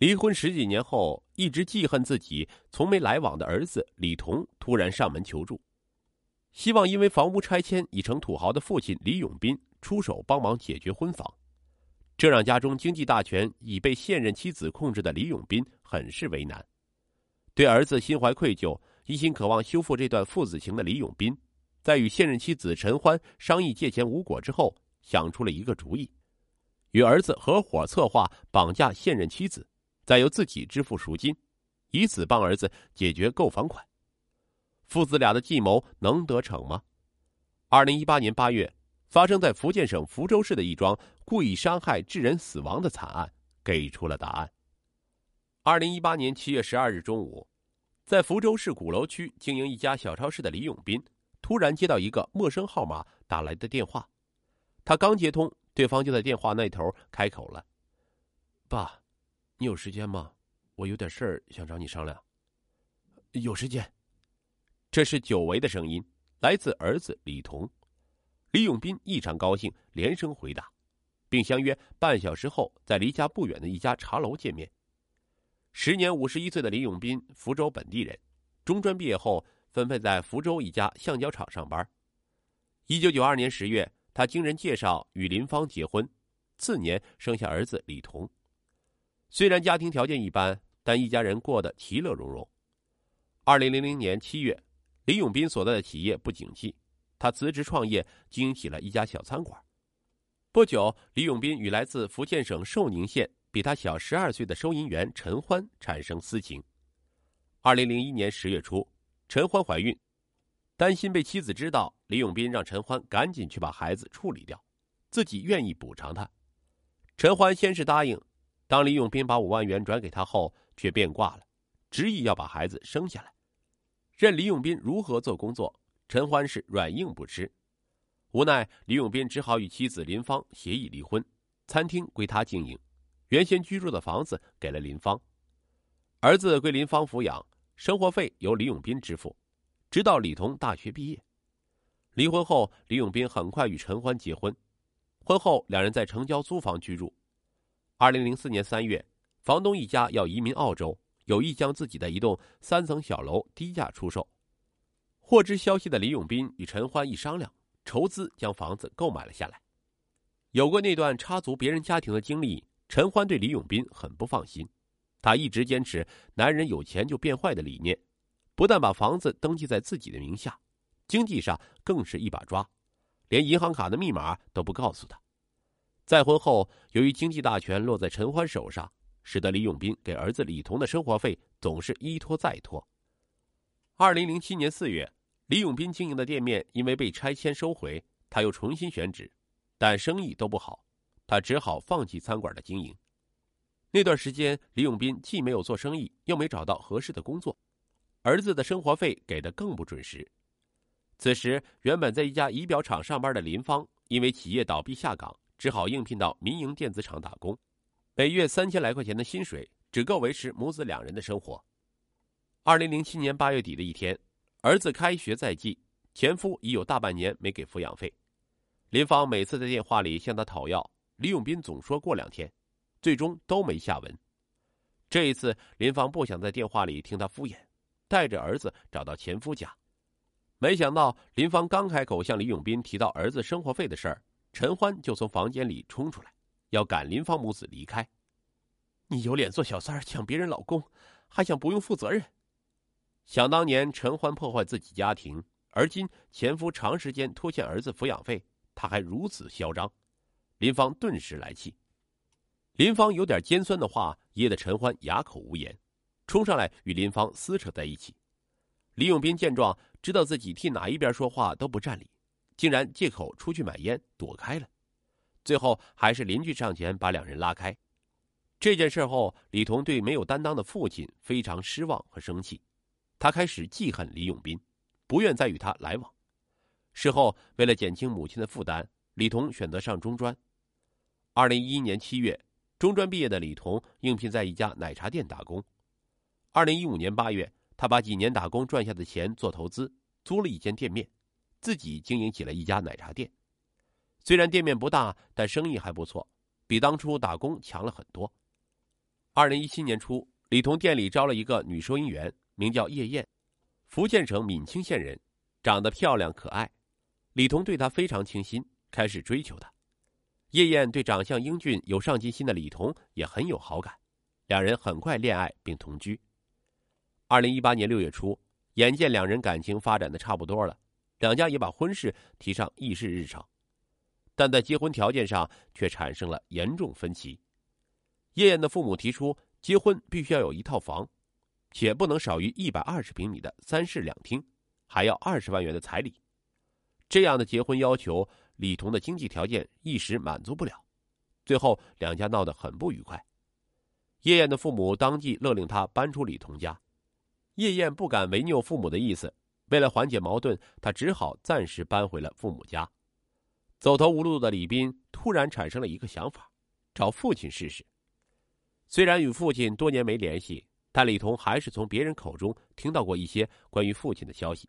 离婚十几年后，一直记恨自己从没来往的儿子李彤突然上门求助，希望因为房屋拆迁已成土豪的父亲李永斌出手帮忙解决婚房。这让家中经济大权已被现任妻子控制的李永斌很是为难。对儿子心怀愧疚、一心渴望修复这段父子情的李永斌，在与现任妻子陈欢商议借钱无果之后，想出了一个主意，与儿子合伙策划绑架现任妻子。再由自己支付赎金，以此帮儿子解决购房款。父子俩的计谋能得逞吗？二零一八年八月，发生在福建省福州市的一桩故意伤害致人死亡的惨案给出了答案。二零一八年七月十二日中午，在福州市鼓楼区经营一家小超市的李永斌，突然接到一个陌生号码打来的电话。他刚接通，对方就在电话那头开口了：“爸。”你有时间吗？我有点事儿想找你商量。有时间。这是久违的声音，来自儿子李彤。李永斌异常高兴，连声回答，并相约半小时后在离家不远的一家茶楼见面。时年五十一岁的李永斌，福州本地人，中专毕业后分配在福州一家橡胶厂上班。一九九二年十月，他经人介绍与林芳结婚，次年生下儿子李彤。虽然家庭条件一般，但一家人过得其乐融融。二零零零年七月，李永斌所在的企业不景气，他辞职创业，经营起了一家小餐馆。不久，李永斌与来自福建省寿宁县、比他小十二岁的收银员陈欢产生私情。二零零一年十月初，陈欢怀孕，担心被妻子知道，李永斌让陈欢赶紧去把孩子处理掉，自己愿意补偿他。陈欢先是答应。当李永斌把五万元转给他后，却变卦了，执意要把孩子生下来。任李永斌如何做工作，陈欢是软硬不吃。无奈，李永斌只好与妻子林芳协议离婚，餐厅归他经营，原先居住的房子给了林芳，儿子归林芳抚养，生活费由李永斌支付，直到李彤大学毕业。离婚后，李永斌很快与陈欢结婚，婚后两人在城郊租房居住。二零零四年三月，房东一家要移民澳洲，有意将自己的一栋三层小楼低价出售。获知消息的李永斌与陈欢一商量，筹资将房子购买了下来。有过那段插足别人家庭的经历，陈欢对李永斌很不放心。他一直坚持“男人有钱就变坏”的理念，不但把房子登记在自己的名下，经济上更是一把抓，连银行卡的密码都不告诉他。再婚后，由于经济大权落在陈欢手上，使得李永斌给儿子李彤的生活费总是一拖再拖。二零零七年四月，李永斌经营的店面因为被拆迁收回，他又重新选址，但生意都不好，他只好放弃餐馆的经营。那段时间，李永斌既没有做生意，又没找到合适的工作，儿子的生活费给的更不准时。此时，原本在一家仪表厂上班的林芳，因为企业倒闭下岗。只好应聘到民营电子厂打工，每月三千来块钱的薪水只够维持母子两人的生活。二零零七年八月底的一天，儿子开学在即，前夫已有大半年没给抚养费。林芳每次在电话里向他讨要，李永斌总说过两天，最终都没下文。这一次，林芳不想在电话里听他敷衍，带着儿子找到前夫家。没想到，林芳刚开口向李永斌提到儿子生活费的事儿。陈欢就从房间里冲出来，要赶林芳母子离开。你有脸做小三儿抢别人老公，还想不用负责任？想当年陈欢破坏自己家庭，而今前夫长时间拖欠儿子抚养费，他还如此嚣张，林芳顿时来气。林芳有点尖酸的话噎得陈欢哑口无言，冲上来与林芳撕扯在一起。李永斌见状，知道自己替哪一边说话都不占理。竟然借口出去买烟躲开了，最后还是邻居上前把两人拉开。这件事后，李彤对没有担当的父亲非常失望和生气，他开始记恨李永斌，不愿再与他来往。事后，为了减轻母亲的负担，李彤选择上中专。二零一一年七月，中专毕业的李彤应聘在一家奶茶店打工。二零一五年八月，他把几年打工赚下的钱做投资，租了一间店面。自己经营起了一家奶茶店，虽然店面不大，但生意还不错，比当初打工强了很多。二零一七年初，李彤店里招了一个女收银员，名叫叶燕，福建省闽清县人，长得漂亮可爱。李彤对她非常倾心，开始追求她。叶燕对长相英俊、有上进心的李彤也很有好感，两人很快恋爱并同居。二零一八年六月初，眼见两人感情发展的差不多了，两家也把婚事提上议事日程，但在结婚条件上却产生了严重分歧。叶燕的父母提出，结婚必须要有一套房，且不能少于一百二十平米的三室两厅，还要二十万元的彩礼。这样的结婚要求，李彤的经济条件一时满足不了，最后两家闹得很不愉快。叶燕的父母当即勒令他搬出李彤家。叶燕不敢违拗父母的意思，为了缓解矛盾，他只好暂时搬回了父母家。走投无路的李斌突然产生了一个想法，找父亲试试。虽然与父亲多年没联系，但李彤还是从别人口中听到过一些关于父亲的消息。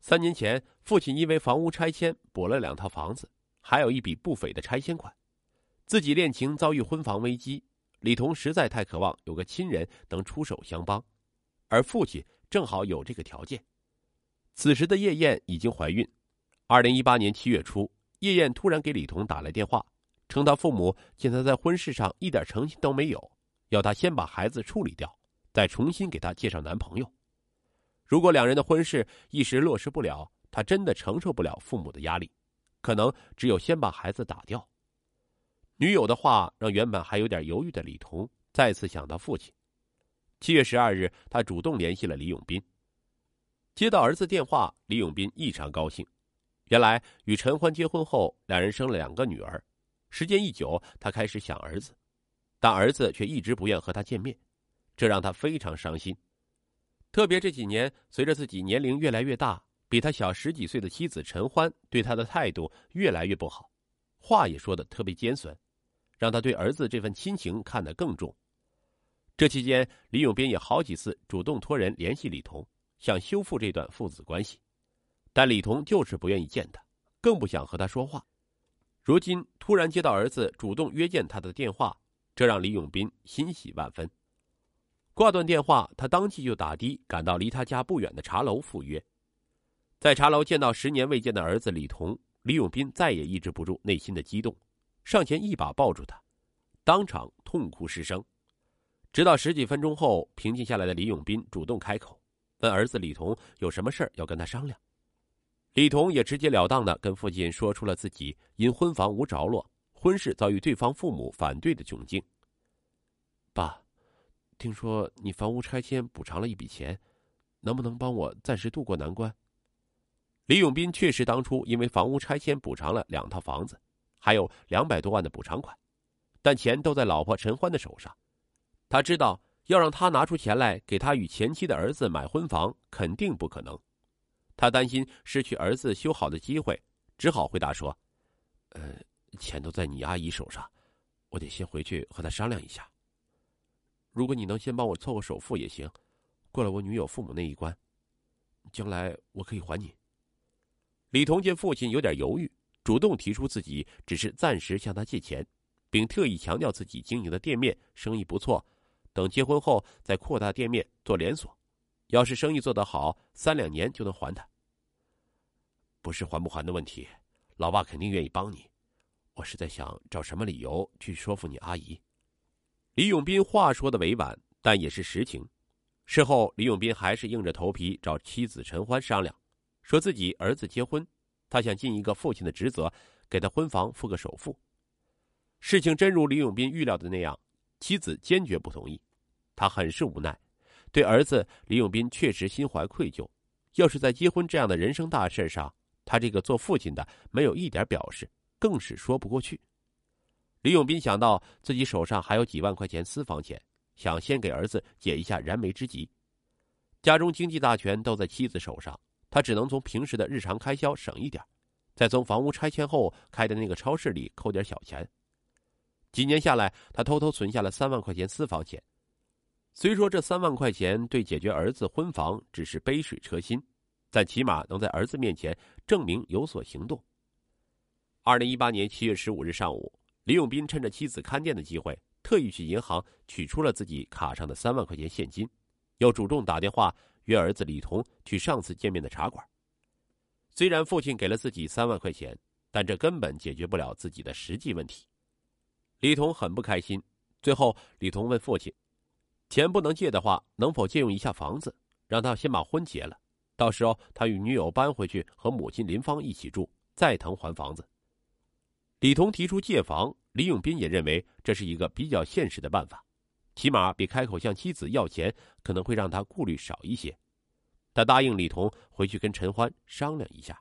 三年前，父亲因为房屋拆迁补了两套房子，还有一笔不菲的拆迁款。自己恋情遭遇婚房危机，李彤实在太渴望有个亲人能出手相帮。而父亲正好有这个条件。此时的叶燕已经怀孕。二零一八年七月初，叶燕突然给李彤打来电话，称她父母见她在婚事上一点诚心都没有，要她先把孩子处理掉，再重新给她介绍男朋友。如果两人的婚事一时落实不了，她真的承受不了父母的压力，可能只有先把孩子打掉。女友的话让原本还有点犹豫的李彤再次想到父亲。七月十二日，他主动联系了李永斌。接到儿子电话，李永斌异常高兴。原来与陈欢结婚后，两人生了两个女儿。时间一久，他开始想儿子，但儿子却一直不愿和他见面，这让他非常伤心。特别这几年，随着自己年龄越来越大，比他小十几岁的妻子陈欢对他的态度越来越不好，话也说的特别尖酸，让他对儿子这份亲情看得更重。这期间，李永斌也好几次主动托人联系李彤，想修复这段父子关系，但李彤就是不愿意见他，更不想和他说话。如今突然接到儿子主动约见他的电话，这让李永斌欣喜万分。挂断电话，他当即就打的赶到离他家不远的茶楼赴约。在茶楼见到十年未见的儿子李彤，李永斌再也抑制不住内心的激动，上前一把抱住他，当场痛哭失声。直到十几分钟后，平静下来的李永斌主动开口，问儿子李彤有什么事要跟他商量。李彤也直截了当的跟父亲说出了自己因婚房无着落，婚事遭遇对方父母反对的窘境。爸，听说你房屋拆迁补偿了一笔钱，能不能帮我暂时渡过难关？李永斌确实当初因为房屋拆迁补偿了两套房子，还有两百多万的补偿款，但钱都在老婆陈欢的手上。他知道要让他拿出钱来给他与前妻的儿子买婚房，肯定不可能。他担心失去儿子修好的机会，只好回答说：“呃，钱都在你阿姨手上，我得先回去和她商量一下。如果你能先帮我凑个首付也行，过了我女友父母那一关，将来我可以还你。”李彤见父亲有点犹豫，主动提出自己只是暂时向他借钱，并特意强调自己经营的店面生意不错。等结婚后再扩大店面做连锁，要是生意做得好，三两年就能还他。不是还不还的问题，老爸肯定愿意帮你。我是在想找什么理由去说服你阿姨。李永斌话说的委婉，但也是实情。事后，李永斌还是硬着头皮找妻子陈欢商量，说自己儿子结婚，他想尽一个父亲的职责，给他婚房付个首付。事情真如李永斌预料的那样，妻子坚决不同意。他很是无奈，对儿子李永斌确实心怀愧疚。要是在结婚这样的人生大事上，他这个做父亲的没有一点表示，更是说不过去。李永斌想到自己手上还有几万块钱私房钱，想先给儿子解一下燃眉之急。家中经济大权都在妻子手上，他只能从平时的日常开销省一点，再从房屋拆迁后开的那个超市里扣点小钱。几年下来，他偷偷存下了三万块钱私房钱。虽说这三万块钱对解决儿子婚房只是杯水车薪，但起码能在儿子面前证明有所行动。二零一八年七月十五日上午，李永斌趁着妻子看店的机会，特意去银行取出了自己卡上的三万块钱现金，又主动打电话约儿子李彤去上次见面的茶馆。虽然父亲给了自己三万块钱，但这根本解决不了自己的实际问题。李彤很不开心。最后，李彤问父亲：“钱不能借的话，能否借用一下房子，让他先把婚结了？到时候他与女友搬回去和母亲林芳一起住，再腾还房子。”李彤提出借房，李永斌也认为这是一个比较现实的办法，起码比开口向妻子要钱可能会让他顾虑少一些。他答应李彤回去跟陈欢商量一下。